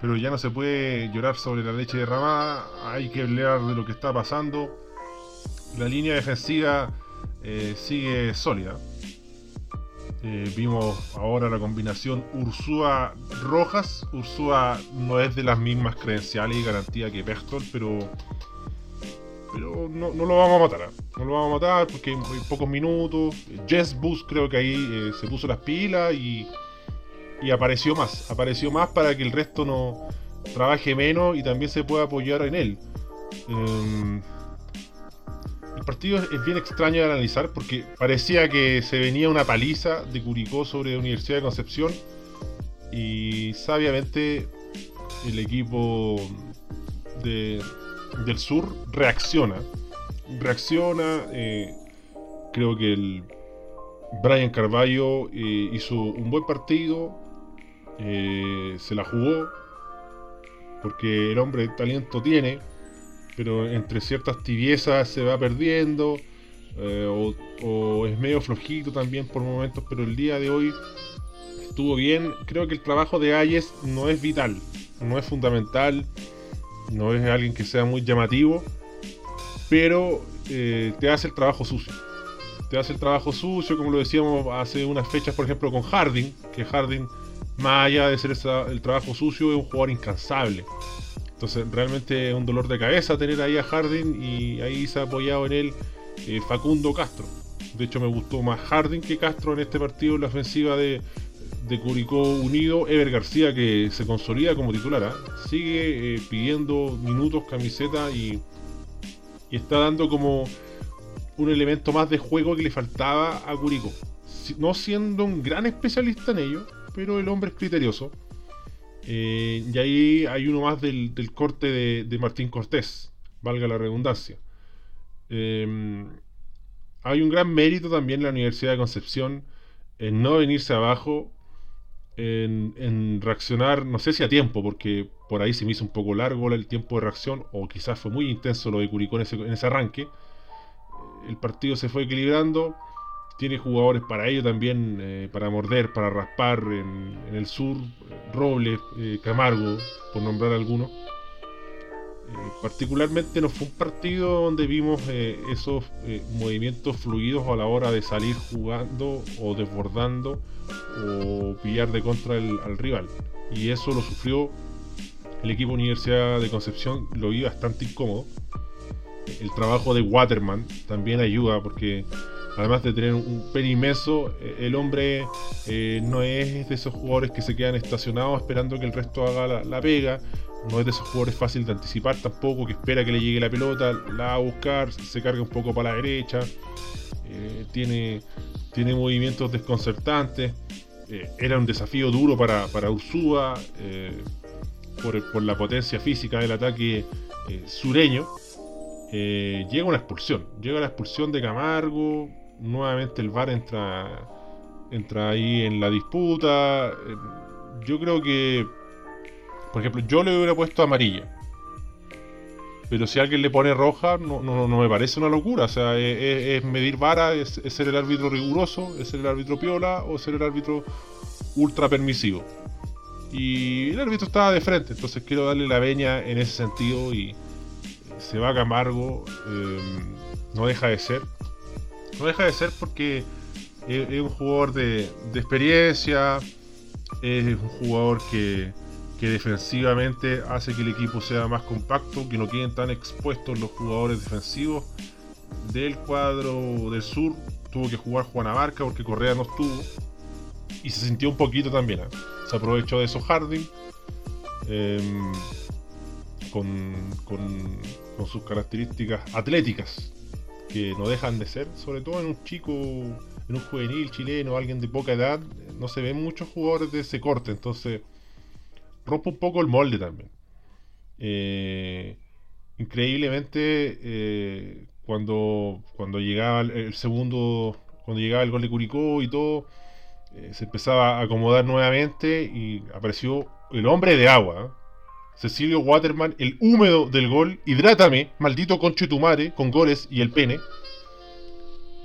Pero ya no se puede llorar sobre la leche derramada. Hay que hablar de lo que está pasando. La línea defensiva eh, sigue sólida. Eh, vimos ahora la combinación Ursúa-Rojas. Ursúa no es de las mismas credenciales y garantía que Pechtold, pero pero no, lo vamos a matar. No lo vamos a matar porque hay, pocos minutos. Jess Bus creo que ahí eh, se puso las pilas y, apareció más. Apareció más para que el resto no trabaje menos y también se pueda apoyar en él. Eh, el partido es bien extraño de analizar porque parecía que se venía una paliza de Curicó sobre la Universidad de Concepción y sabiamente el equipo de, del sur reacciona. Reacciona. Eh, creo que el Brian Carballo eh, hizo un buen partido. Eh, se la jugó. Porque el hombre talento tiene. Pero entre ciertas tibiezas se va perdiendo. O, o, es medio flojito también por momentos. Pero el día de hoy estuvo bien. Creo que el trabajo de Ayes no es vital. No es fundamental no es alguien que sea muy llamativo, pero eh, te hace el trabajo sucio. Te hace el trabajo sucio, como lo decíamos hace unas fechas, por ejemplo, con Harding, que Harding, más allá de ser el trabajo sucio, es un jugador incansable. Entonces, realmente es un dolor de cabeza tener ahí a Harding y ahí se ha apoyado en él eh, Facundo Castro. De hecho, me gustó más Harding que Castro en este partido en la ofensiva de, de Curicó Unido, Ever García que se consolida como titular, ¿ah? sigue eh, pidiendo minutos, camiseta y, está dando como un elemento más de juego que le faltaba a Curicó. No siendo un gran especialista en ello, pero el hombre es criterioso. Eh, y ahí hay uno más del, corte de, Martín Cortés, valga la redundancia. Eh, hay un gran mérito también en la Universidad de Concepción en no venirse abajo en, reaccionar, no sé si a tiempo, porque por ahí se me hizo un poco largo el tiempo de reacción, o quizás fue muy intenso lo de Curicó en ese, arranque. El partido se fue equilibrando, tiene jugadores para ello también, eh, para morder, para raspar en, el sur, Robles, eh, Camargo, por nombrar algunos. Eh, particularmente no fue un partido donde vimos esos movimientos fluidos a la hora de salir jugando o desbordando o pillar de contra al rival. Y eso lo sufrió el equipo Universidad de Concepción, lo vi bastante incómodo. El trabajo de Waterman también ayuda porque además de tener un pen inmenso, el hombre eh, no es de esos jugadores que se quedan estacionados esperando que el resto haga la, pega. No es de esos jugadores fáciles de anticipar tampoco, que espera que le llegue la pelota, la va a buscar, se carga un poco para la derecha. Eh, tiene, tiene movimientos desconcertantes. Eh, era un desafío duro para, para eh, por, la potencia física del ataque sureño. llega una expulsión, llega la expulsión de Camargo, nuevamente el VAR entra, entra ahí en la disputa. yo creo que, por ejemplo, yo le hubiera puesto amarilla. Pero si alguien le pone roja, no, no, me parece una locura. O sea, es, medir vara, es, ser el árbitro riguroso, es ser el árbitro piola o ser el árbitro ultra permisivo. Y el árbitro estaba de frente, entonces quiero darle la veña en ese sentido y se va a Camargo, em, no deja de ser. No deja de ser porque es, un jugador de, de experiencia, es un jugador que que defensivamente hace que el equipo sea más compacto, que no queden tan expuestos los jugadores defensivos del cuadro del sur. Tuvo que jugar Juan Abarca porque Correa no estuvo. Y se sintió un poquito también. ¿eh? Se aprovechó de eso Harding. Em, con, con, sus características atléticas. Que no dejan de ser. Sobre todo en un chico, en un juvenil chileno, alguien de poca edad. No se ven muchos jugadores de ese corte. Entonces rompe un poco el molde también. Eh, increíblemente, eh, cuando, cuando llegaba el, segundo, cuando llegaba el gol de Curicó y todo, eh, se empezaba a acomodar nuevamente y apareció el hombre de agua. Cecilio Waterman, el húmedo del gol, hidrátame, maldito concho tu madre, con goles y el pene.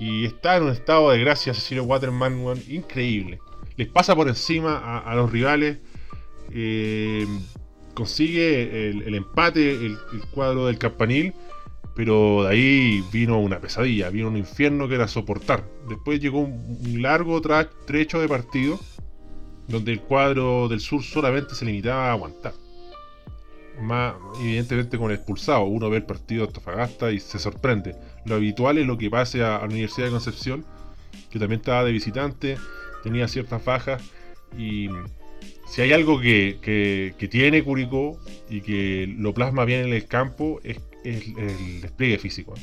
Y está en un estado de gracia Cecilio Waterman, increíble. Les pasa por encima a los rivales eh, consigue el, empate, el, cuadro del campanil, Pero de ahí vino una pesadilla, vino un infierno que era soportar. Después llegó un, largo trecho de partido donde el cuadro del sur solamente se limitaba a aguantar. Más evidentemente con el expulsado, uno ve el partido de Antofagasta y se sorprende. Lo habitual es lo que pase a, a la Universidad de Concepción, que también estaba de visitante, tenía ciertas bajas y si hay algo que, que- tiene Curicó y que lo plasma bien en el campo es, el despliegue físico.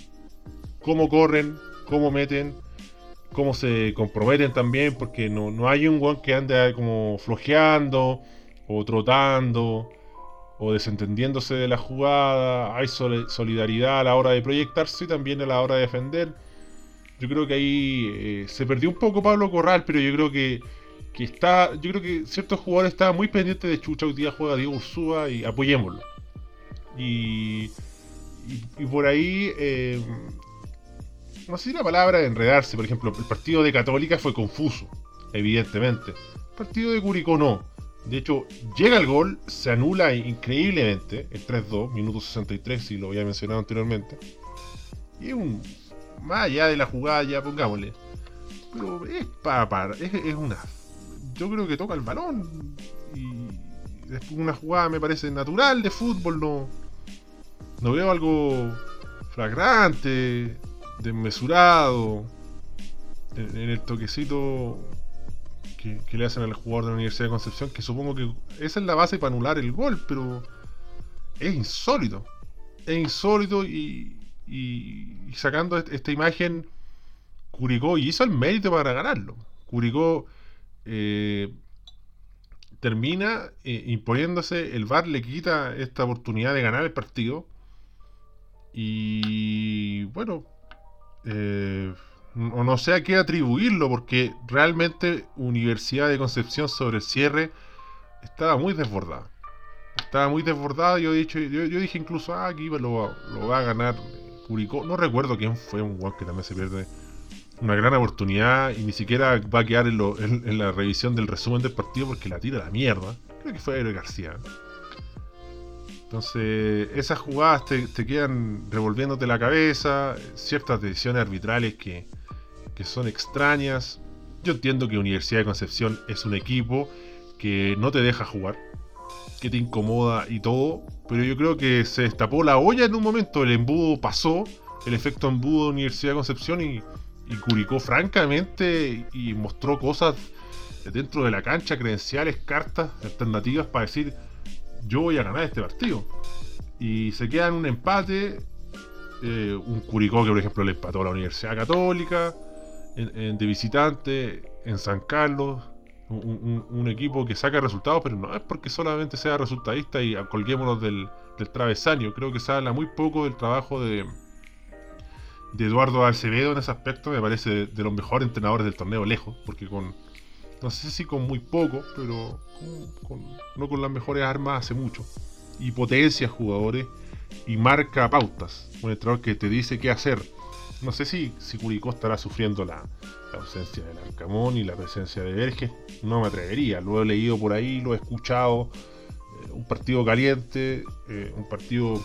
Cómo corren, cómo meten, cómo se comprometen también, porque no, no hay un guan que ande como flojeando o trotando o desentendiéndose de la jugada. Hay sol- solidaridad a la hora de proyectarse y también a la hora de defender. Yo creo que ahí eh, se perdió un poco Pablo Corral, pero yo creo que, que está. Yo creo que ciertos jugadores estaban muy pendientes de Chucha. Hoy día juega Diego Ursúa y apoyémoslo. Y, y, por ahí. eh, no sé si la palabra enredarse, por ejemplo, el partido de Católica fue confuso, evidentemente. El partido de Curicó no. De hecho, llega el gol, se anula increíblemente, el 3-2, minuto 63, si lo había mencionado anteriormente. Y es un. Más allá de la jugada, ya pongámosle. Pero es para. para es una. Yo creo que toca el balón. Y es una jugada, me parece natural de fútbol, no. No veo algo flagrante, desmesurado. En, en el toquecito que, le hacen al jugador de la Universidad de Concepción, que supongo que esa es la base para anular el gol, pero es insólito. Es insólito y, y- y sacando est- esta imagen, Curicó hizo el mérito para ganarlo. Curicó eh, termina eh, imponiéndose, el VAR le quita esta oportunidad de ganar el partido. Y bueno, eh, o no sé a qué atribuirlo, porque realmente Universidad de Concepción sobre el cierre estaba muy desbordada. Estaba muy desbordada. Yo, he dicho, yo, yo dije incluso, ah, aquí lo, va- lo va a ganar Curicó. No recuerdo quién fue un guan que también se pierde una gran oportunidad y ni siquiera va a quedar en, lo- en- la revisión del resumen del partido porque la tira la mierda. Creo que fue Eero García. Entonces, esas jugadas te, te quedan revolviéndote la cabeza, ciertas decisiones arbitrales que, que son extrañas. Yo entiendo que Universidad de Concepción es un equipo que no te deja jugar, que te incomoda y todo, pero yo creo que se destapó la olla en un momento, el embudo pasó, el efecto embudo de Universidad de Concepción y, y Curicó francamente y mostró cosas dentro de la cancha, credenciales, cartas, alternativas para decir yo voy a ganar este partido. Y se queda en un empate, eh, un Curicó que por ejemplo le empató a la Universidad Católica, en- de visitante, en San Carlos, un equipo que saca resultados, pero no es porque solamente sea resultadista y colguémonos del, del travesaño. Creo que se habla muy poco del trabajo de, de Eduardo Acevedo en ese aspecto. Me parece de, los mejores entrenadores del torneo lejos, porque con, no sé si con muy poco, pero con- con- no con las mejores armas hace mucho. Y potencia jugadores y marca pautas. Un entrenador que te dice qué hacer. No sé si, si Curicó estará sufriendo la, la ausencia del Arcamón y la presencia de Verges. No me atrevería. Lo he leído por ahí, lo he escuchado. Eh, un partido caliente, eh, un partido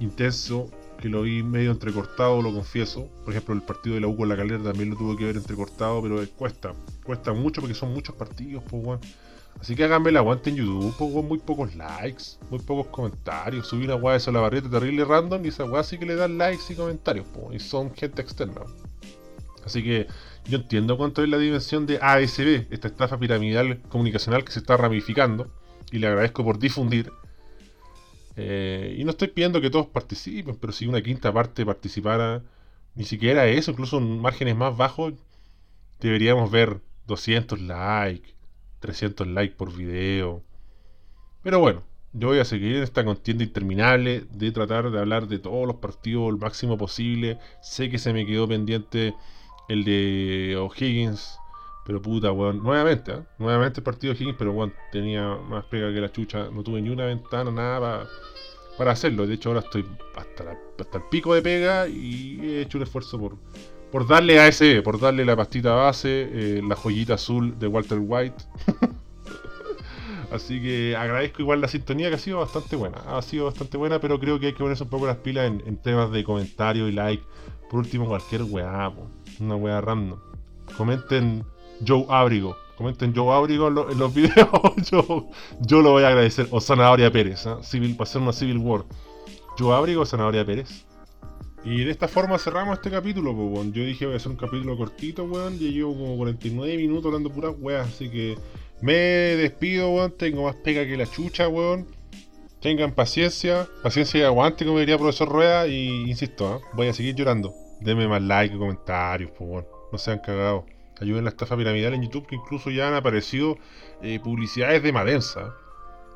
intenso, que lo vi medio entrecortado, lo confieso. Por ejemplo, el partido de la U con la calera también lo tuve que ver entrecortado, pero cuesta. Cuesta mucho porque son muchos partidos, pues, weón. Así que háganme el aguante en YouTube, pues, weón, muy pocos likes, muy pocos comentarios. Subí una weá de la barrieta terrible random y esa weá sí que le dan likes y comentarios, pues, y son gente externa. Así que yo entiendo cuánto es la dimensión de ASB, esta estafa piramidal comunicacional que se está ramificando, y le agradezco por difundir. Eh, y no estoy pidiendo que todos participen, pero si una quinta parte participara, ni siquiera eso, incluso en márgenes más bajos, deberíamos ver 200 likes, 300 likes por video. Pero bueno, yo voy a seguir en esta contienda interminable de tratar de hablar de todos los partidos el máximo posible. Sé que se me quedó pendiente el de O'Higgins, pero puta, weón. Nuevamente, ¿eh? nuevamente el partido de O'Higgins, pero weón, tenía más pega que la chucha. No tuve ni una ventana, nada para, para hacerlo. De hecho, ahora estoy hasta, hasta el pico de pega y he hecho un esfuerzo por, por darle a ese, por darle la pastita base, eh, la joyita azul de Walter White. Así que agradezco igual la sintonía que ha sido bastante buena. Ha sido bastante buena, pero creo que hay que ponerse un poco las pilas en, temas de comentarios y like. Por último, cualquier weá, po. una weá random. Comenten Joe Abrigo. Comenten Joe Abrigo en, lo- en los videos. yo, lo voy a agradecer. O Zanahoria Pérez. ¿ah? Civil, para hacer una Civil War. Joe Abrigo o Zanahoria Pérez. Y de esta forma cerramos este capítulo, pues. Yo dije voy a hacer un capítulo cortito, weón. Ya llevo como 49 minutos hablando puras weas, así que me despido, weón. Tengo más pega que la chucha, weón. Tengan paciencia, paciencia y aguante, como diría profesor Rueda. Y insisto, ¿ah? voy a seguir llorando. Denme más like y comentarios, pues. No sean cagados. Ayuden a la estafa piramidal en YouTube, que incluso ya han aparecido eh, publicidades de Madensa.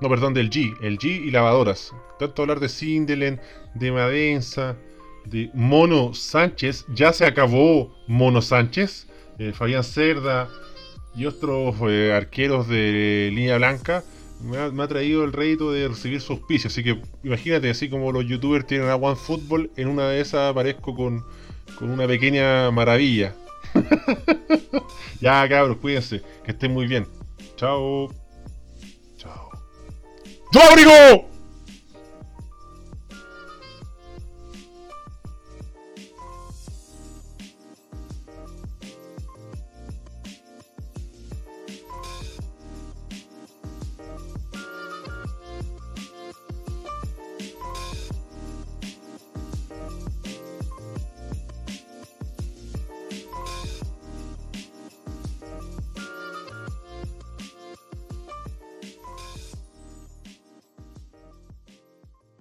No, perdón, del G. El G y lavadoras. Tanto hablar de Sindelen, de Madensa, de Mono Sánchez. Ya se acabó Mono Sánchez. eh, Fabián Cerda y otros eh, arqueros de línea blanca. Me ha, me ha traído el rédito de recibir su auspicio. Así que imagínate, así como los youtubers tienen a OneFootball, en una de esas aparezco con, con una pequeña maravilla. ya, cabros, cuídense. Que estén muy bien. Chao. Chao. ¡Yo abrigo!